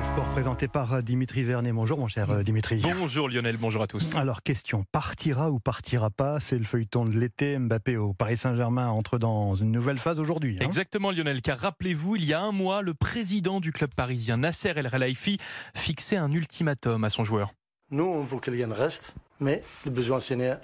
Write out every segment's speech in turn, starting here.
des sports présenté par euh, Dimitri Vernet. Bonjour mon cher euh, Dimitri. Bonjour Lionel, bonjour à tous. Alors question, partira ou partira pas? C'est le feuilleton de l'été. Mbappé au Paris Saint-Germain entre dans une nouvelle phase aujourd'hui. hein. Exactement Lionel, car rappelez-vous, il y a un mois, le président du club parisien Nasser El Khelaifi fixait un ultimatum à son joueur. Nous, on veut que quelqu'un reste, mais le besoin signer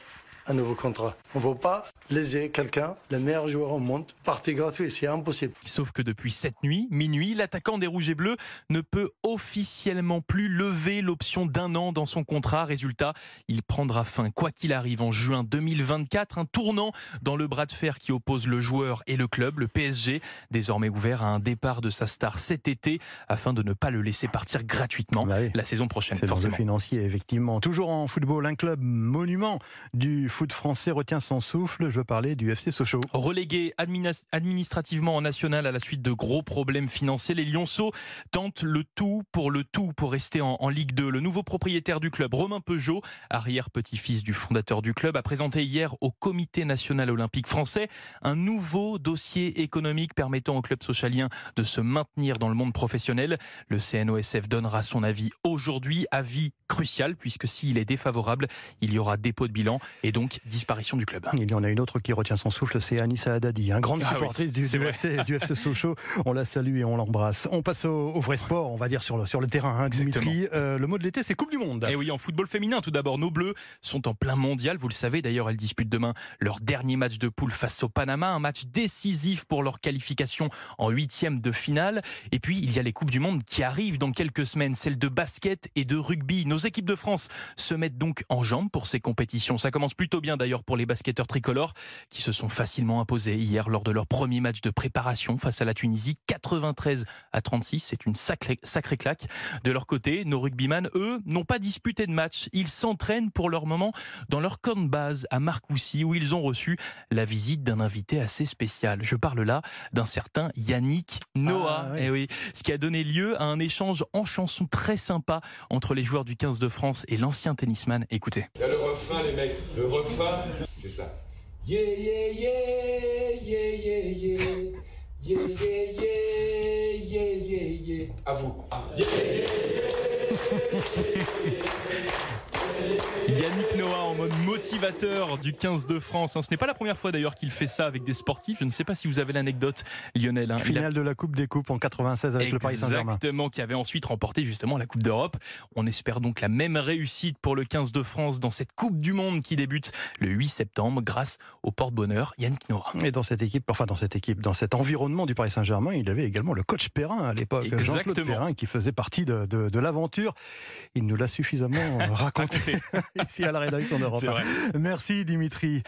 un nouveau contrat. On ne veut pas léser quelqu'un, le meilleur joueur au monde, partie gratuite, c'est impossible. Sauf que depuis cette nuit, minuit, l'attaquant des Rouges et Bleus ne peut officiellement plus lever l'option d'un an dans son contrat. Résultat, il prendra fin, quoi qu'il arrive, en juin 2024. Un tournant dans le bras de fer qui oppose le joueur et le club, le PSG, désormais ouvert à un départ de sa star cet été afin de ne pas le laisser partir gratuitement Bah oui. la saison prochaine. C'est Forcément. financier, effectivement. Toujours en football, un club monument du foot français retient son souffle. Je veux parler du FC Sochaux. Relégué adminis- administrativement en national à la suite de gros problèmes financiers, les Lyonceaux tentent le tout pour le tout pour rester en, en Ligue 2. Le nouveau propriétaire du club, Romain Peugeot, arrière-petit-fils du fondateur du club, a présenté hier au Comité national olympique français un nouveau dossier économique permettant au club socialien de se maintenir dans le monde professionnel. Le CNOSF donnera son avis aujourd'hui, avis crucial puisque s'il est défavorable, il y aura dépôt de bilan et donc disparition du club. Il y en a une autre qui retient son souffle, c'est Anissa Haddadi, un grande Ah oui, supportrice du. FC, du FC Sochaux. On la salue et on l'embrasse. On passe au, au vrai sport, on va dire sur le, sur le terrain. hein, Dimitri, Euh, le mot de l'été, c'est Coupe du Monde. Et oui, en football féminin, tout d'abord, nos Bleus sont en plein mondial. Vous le savez, d'ailleurs, elles disputent demain leur dernier match de poule face au Panama, un match décisif pour leur qualification en huitième de finale. Et puis, il y a les Coupes du Monde qui arrivent dans quelques semaines, celles de basket et de rugby. Nos équipes de France se mettent donc en jambes pour ces compétitions. Ça commence plutôt bien d'ailleurs pour les basketteurs tricolores qui se sont facilement imposés hier lors de leur premier match de préparation face à la Tunisie, 93 à 36. C'est une sacrée, sacrée claque. De leur côté, nos rugbyman, eux, n'ont pas disputé de match. Ils s'entraînent pour leur moment dans leur camp de base à Marcoussis où ils ont reçu la visite d'un invité assez spécial. Je parle là d'un certain Yannick Noah. Ah, oui. Eh oui, ce qui a donné lieu à un échange en chanson très sympa entre les joueurs du 15 de France et l'ancien tennisman. Écoutez. Refrain, les mecs. Le refrain, c'est ça. Yeah, yeah, yeah, yeah, yeah, yeah. Yeah, yeah, yeah, yeah, yeah, yeah. À vous. Yeah, yeah, Yannick Noah en mode motivateur du 15 de France. hein. Ce n'est pas la première fois d'ailleurs qu'il fait ça avec des sportifs. Je ne sais pas si vous avez l'anecdote, Lionel. hein. A Finale de la Coupe des Coupes en 96 avec le Paris Saint-Germain. Exactement, qui avait ensuite remporté justement la Coupe d'Europe. On espère donc la même réussite pour le 15 de France dans cette Coupe du Monde qui débute le 8 septembre grâce au porte-bonheur Yannick Noah. Et dans cette équipe, enfin dans cette équipe, dans cet environnement du Paris Saint-Germain, il avait également le coach Perrin à l'époque, Jean-Claude. Perrin, qui faisait partie de, de- de l'aventure. Il nous l'a suffisamment raconté Ici à la rédaction d'Europe. Merci Dimitri.